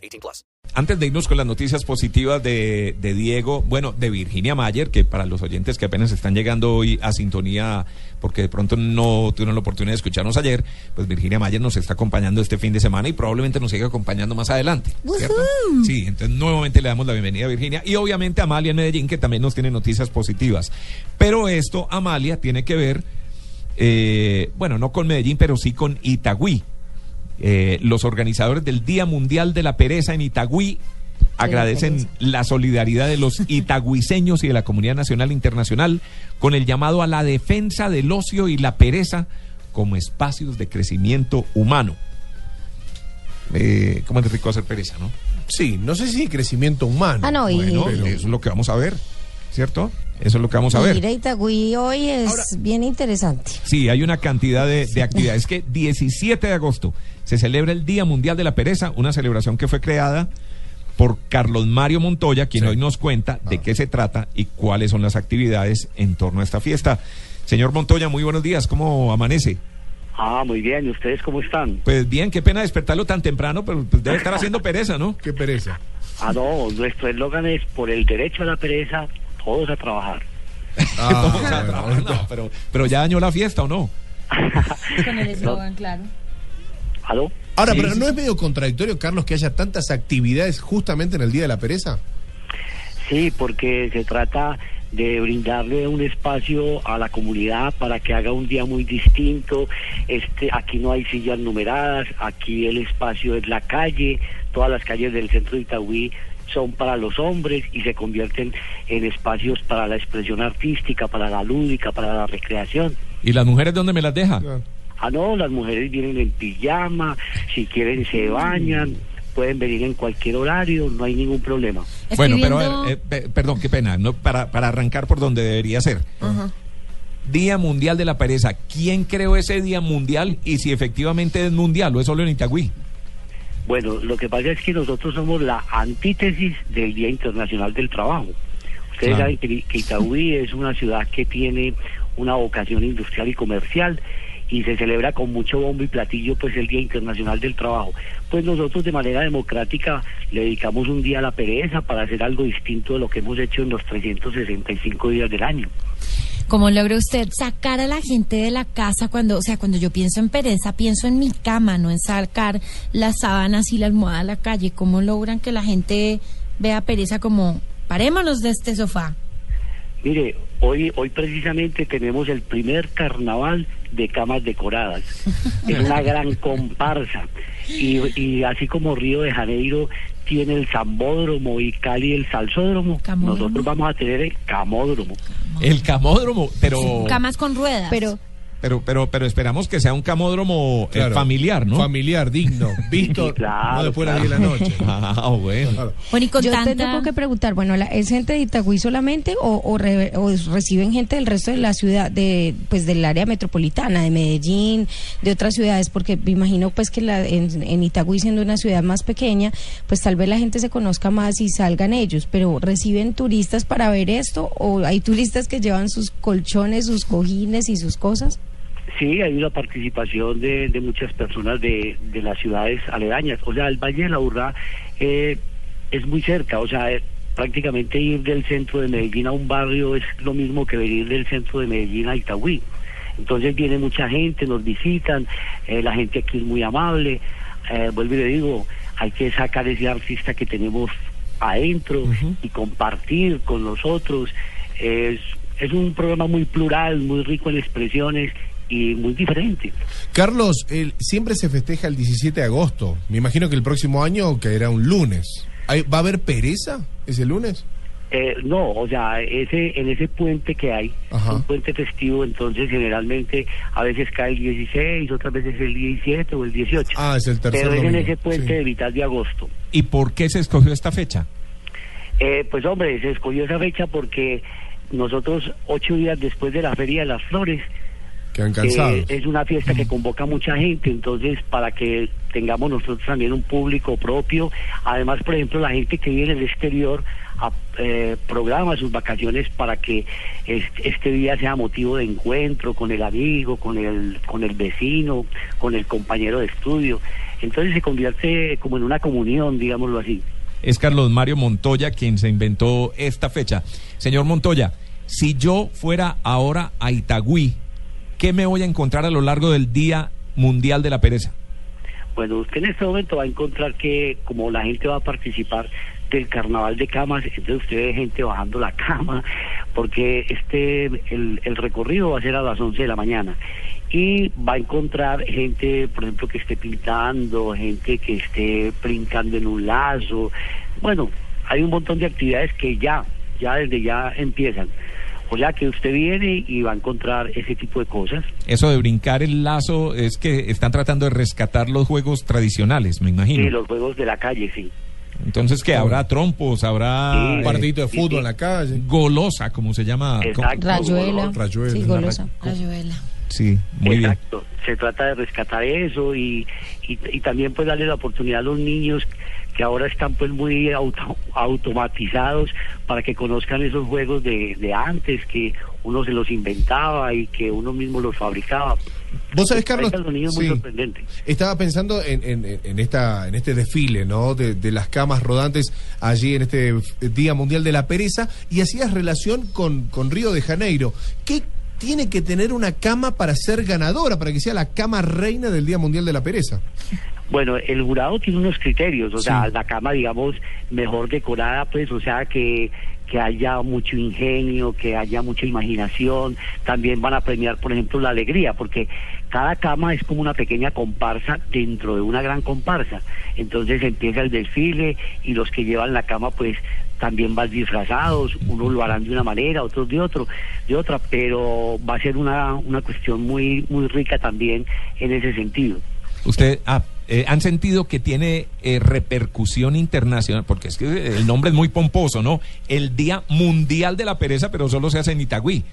18 plus. Antes de irnos con las noticias positivas de, de Diego, bueno, de Virginia Mayer, que para los oyentes que apenas están llegando hoy a sintonía, porque de pronto no tuvieron la oportunidad de escucharnos ayer, pues Virginia Mayer nos está acompañando este fin de semana y probablemente nos siga acompañando más adelante. ¿cierto? Sí, entonces nuevamente le damos la bienvenida a Virginia y obviamente a Amalia en Medellín, que también nos tiene noticias positivas. Pero esto, Amalia, tiene que ver, eh, bueno, no con Medellín, pero sí con Itagüí. Eh, los organizadores del Día Mundial de la Pereza en Itagüí agradecen la solidaridad de los itagüiseños y de la comunidad nacional e internacional con el llamado a la defensa del ocio y la pereza como espacios de crecimiento humano. Eh, ¿Cómo es rico hacer pereza, no? Sí, no sé si crecimiento humano. Ah, no, y- Bueno, Pero- eso es lo que vamos a ver, ¿cierto? Eso es lo que vamos a ver. Ir a Itagüí hoy es bien interesante. Sí, hay una cantidad de, de actividades. Es que 17 de agosto se celebra el Día Mundial de la Pereza, una celebración que fue creada por Carlos Mario Montoya, quien Sí. hoy nos cuenta de qué se trata y cuáles son las actividades en torno a esta fiesta. Señor Montoya, muy buenos días, ¿cómo amanece? Ah, muy bien. ¿Y ustedes cómo están? Pues bien, qué pena despertarlo tan temprano, pero pues debe estar haciendo pereza, ¿no? Qué pereza. Ah, no, nuestro eslogan es por el derecho a la pereza, todos a trabajar. Ah, sea, bueno, no, pero, pero ya dañó la fiesta, ¿o no? Con el eslogan, claro. ¿Aló? Ahora, Sí, pero ¿no sí. es medio contradictorio, Carlos, que haya tantas actividades justamente en el Día de la Pereza? Sí, porque se trata de brindarle un espacio a la comunidad para que haga un día muy distinto. Este, aquí no hay sillas numeradas, aquí el espacio es la calle, todas las calles del centro de Itagüí son para los hombres y se convierten en espacios para la expresión artística, para la lúdica, para la recreación. ¿Y las mujeres dónde me las deja? Ah, no, las mujeres vienen en pijama, si quieren se bañan, pueden venir en cualquier horario, no hay ningún problema. Bueno, pero viendo- a ver, eh, pe- perdón, qué pena, no, para, para arrancar por donde debería ser. Día Mundial de la Pereza. ¿Quién creó ese Día Mundial y si efectivamente es mundial o es solo en Itagüí? Bueno, lo que pasa es que nosotros somos la antítesis del Día Internacional del Trabajo. Ustedes Claro. saben que, que Itagüí es una ciudad que tiene una vocación industrial y comercial y se celebra con mucho bombo y platillo pues el Día Internacional del Trabajo. Pues nosotros de manera democrática le dedicamos un día a la pereza para hacer algo distinto de lo que hemos hecho en los 365 días del año. ¿Cómo logra usted sacar a la gente de la casa cuando, o sea, cuando yo pienso en pereza, pienso en mi cama, no en sacar las sábanas y la almohada a la calle? ¿Cómo logran que la gente vea pereza como, parémonos de este sofá? Mire, hoy, hoy precisamente tenemos el primer carnaval de camas decoradas. Es una gran comparsa. Y, y así como Río de Janeiro tiene el Zambódromo y Cali el Salsódromo, Camódromo. nosotros vamos a tener el Camódromo. El camódromo, pero Camas con ruedas. Pero pero pero pero esperamos que sea un camódromo eh, Claro. familiar, ¿no? Familiar, digno, visto, Sí, claro, no después 10 de la noche. Ah, bueno. Claro. bueno, y con yo tanta... tengo que preguntar, bueno, la- ¿es gente de Itagüí solamente o, o re- o reciben gente del resto de la ciudad, de pues del área metropolitana, de Medellín, de otras ciudades? Porque me imagino pues que la, en, en Itagüí siendo una ciudad más pequeña, pues tal vez la gente se conozca más y salgan ellos, pero ¿reciben turistas para ver esto o hay turistas que llevan sus colchones, sus cojines y sus cosas? Sí, hay una participación de, de muchas personas de, de las ciudades aledañas. O sea, el Valle de la Urrá eh, es muy cerca. O sea, eh, prácticamente ir del centro de Medellín a un barrio es lo mismo que venir del centro de Medellín a Itagüí. Entonces viene mucha gente, nos visitan, eh, la gente aquí es muy amable. Eh, vuelvo y le digo, hay que sacar ese artista que tenemos adentro y compartir con nosotros. Es, es un programa muy plural, muy rico en expresiones y muy diferente. Carlos, el- siempre se festeja el 17 de agosto. Me imagino que el próximo año caerá un lunes. ¿Hay- ¿Va a haber pereza ese lunes? Eh, no, o sea, ese en ese puente que hay, Ajá. un puente festivo, entonces generalmente a veces cae el 16, otras veces el 17 o el 18. Ah, es el tercer Pero es en ese puente sí. de mitad de agosto. ¿Y por qué se escogió esta fecha? Eh, pues hombre, se escogió esa fecha porque nosotros ocho días después de la Feria de las Flores Eh, es una fiesta que convoca mucha gente, entonces para que tengamos nosotros también un público propio, además por ejemplo la gente que viene del exterior a- eh, programa sus vacaciones para que este, este día sea motivo de encuentro con el amigo, con el, con el vecino, con el compañero de estudio, entonces se convierte como en una comunión, digámoslo así. Es Carlos Mario Montoya quien se inventó esta fecha. Señor Montoya, si yo fuera ahora a Itagüí, ¿qué me voy a encontrar a lo largo del Día Mundial de la Pereza? Bueno, usted en este momento va a encontrar que como la gente va a participar del carnaval de camas, entonces usted ve gente bajando la cama, porque este el, el recorrido va a ser a las 11 de la mañana y va a encontrar gente, por ejemplo, que esté pintando, gente que esté brincando en un lazo. Bueno, hay un montón de actividades que ya, ya desde ya empiezan. O sea que usted viene y va a encontrar ese tipo de cosas. Eso de brincar el lazo es que están tratando de rescatar los juegos tradicionales, me imagino. Sí, los juegos de la calle, sí. Entonces, ¿qué? ¿Habrá trompos? ¿Habrá Sí. Un partidito de sí, fútbol sí. en la calle. golosa, como se llama? Exacto. Rayuela. Rayuela, Sí, golosa. Rayuela. Sí, muy bien. Exacto. Se trata de rescatar eso y, y, y también pues darle la oportunidad a los niños que ahora están pues muy auto- automatizados para que conozcan esos juegos de, de antes que uno se los inventaba y que uno mismo los fabricaba. Vos sabés, Carlos, muy estaba pensando en, en- en esta, en este desfile, ¿no? De, de las camas rodantes allí en este Día Mundial de la Pereza y hacías relación con, con Río de Janeiro. ¿Qué tiene que tener una cama para ser ganadora, para que sea la cama reina del Día Mundial de la Pereza? Bueno, el jurado tiene unos criterios, o sea, la cama, digamos, mejor decorada, pues, o sea, que, que haya mucho ingenio, que haya mucha imaginación. También van a premiar, por ejemplo, la alegría, porque cada cama es como una pequeña comparsa dentro de una gran comparsa. Entonces empieza el desfile y los que llevan la cama, pues, también van disfrazados, unos lo harán de una manera, otros de otro, de otra, pero va a ser una, una cuestión muy, muy rica también en ese sentido. Usted, ah, eh, ¿han sentido que tiene eh, repercusión internacional? Porque es que el nombre es muy pomposo, ¿no? El Día Mundial de la Pereza, pero solo se hace en Itagüí.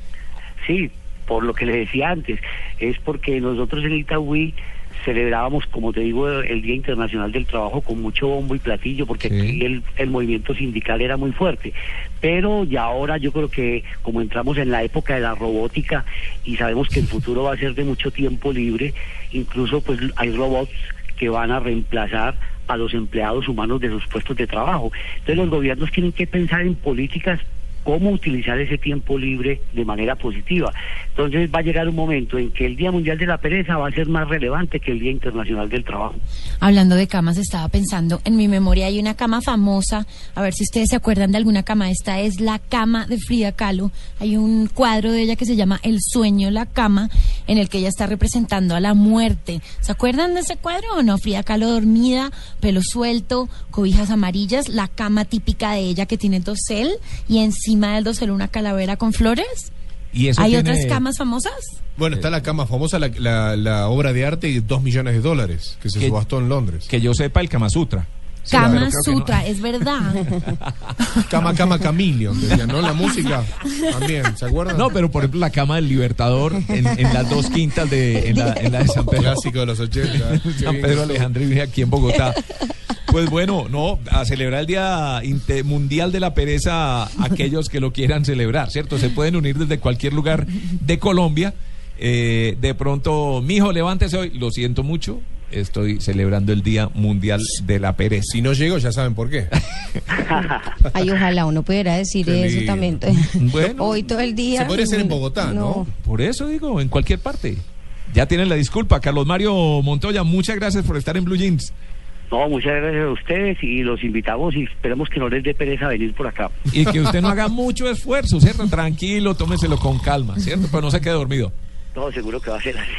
Sí, por lo que le decía antes, es porque nosotros en Itagüí celebrábamos, como te digo, el Día Internacional del Trabajo con mucho bombo y platillo, porque Sí. aquí el, el movimiento sindical era muy fuerte. Pero ya ahora yo creo que como entramos en la época de la robótica y sabemos que el futuro va a ser de mucho tiempo libre, incluso pues hay robots que van a reemplazar a los empleados humanos de sus puestos de trabajo. Entonces los gobiernos tienen que pensar en políticas cómo utilizar ese tiempo libre de manera positiva. Entonces va a llegar un momento en que el Día Mundial de la Pereza va a ser más relevante que el Día Internacional del Trabajo. Hablando de camas, estaba pensando, en mi memoria hay una cama famosa, a ver si ustedes se acuerdan de alguna cama, esta es la cama de Frida Kahlo, hay un cuadro de ella que se llama El sueño, la cama, en el que ella está representando a la muerte. ¿Se acuerdan de ese cuadro o no? Frida Kahlo dormida, pelo suelto, cobijas amarillas, la cama típica de ella que tiene dosel y encima del dosel una calavera con flores. Y eso ¿Hay tiene- otras camas famosas? Bueno, está la cama famosa, la, la- la obra de arte de dos millones de dólares que se Que- subastó en Londres. Que yo sepa el Kama Sutra. Kama no. Sutra, es verdad. Cama, cama, Camilion, decían, ¿no? La música también, ¿se acuerdan? No, pero por ejemplo la cama del Libertador en, en las dos quintas de, en la, en la de San Pedro. Clásico de los 80. Qué San Pedro Alejandro aquí en Bogotá. Pues bueno, no, a celebrar el Día Mundial de la Pereza aquellos que lo quieran celebrar, ¿cierto? Se pueden unir desde cualquier lugar de Colombia. Eh, de pronto, mijo, levántese hoy. Lo siento mucho, estoy celebrando el Día Mundial de la Pereza. Si no llego, ya saben por qué. Ay, ojalá uno pudiera decir eso también. Bueno. Hoy todo el día. Se podría hacer en Bogotá, ¿no? Por eso digo, en cualquier parte. Ya tienen la disculpa. Carlos Mario Montoya, muchas gracias por estar en Blue Jeans. No, muchas gracias a ustedes y los invitamos y esperemos que no les dé pereza venir por acá. Y que usted no haga mucho esfuerzo, ¿cierto? Tranquilo, tómeselo con calma, ¿cierto? Pero no se quede dormido. No, seguro que va a ser así.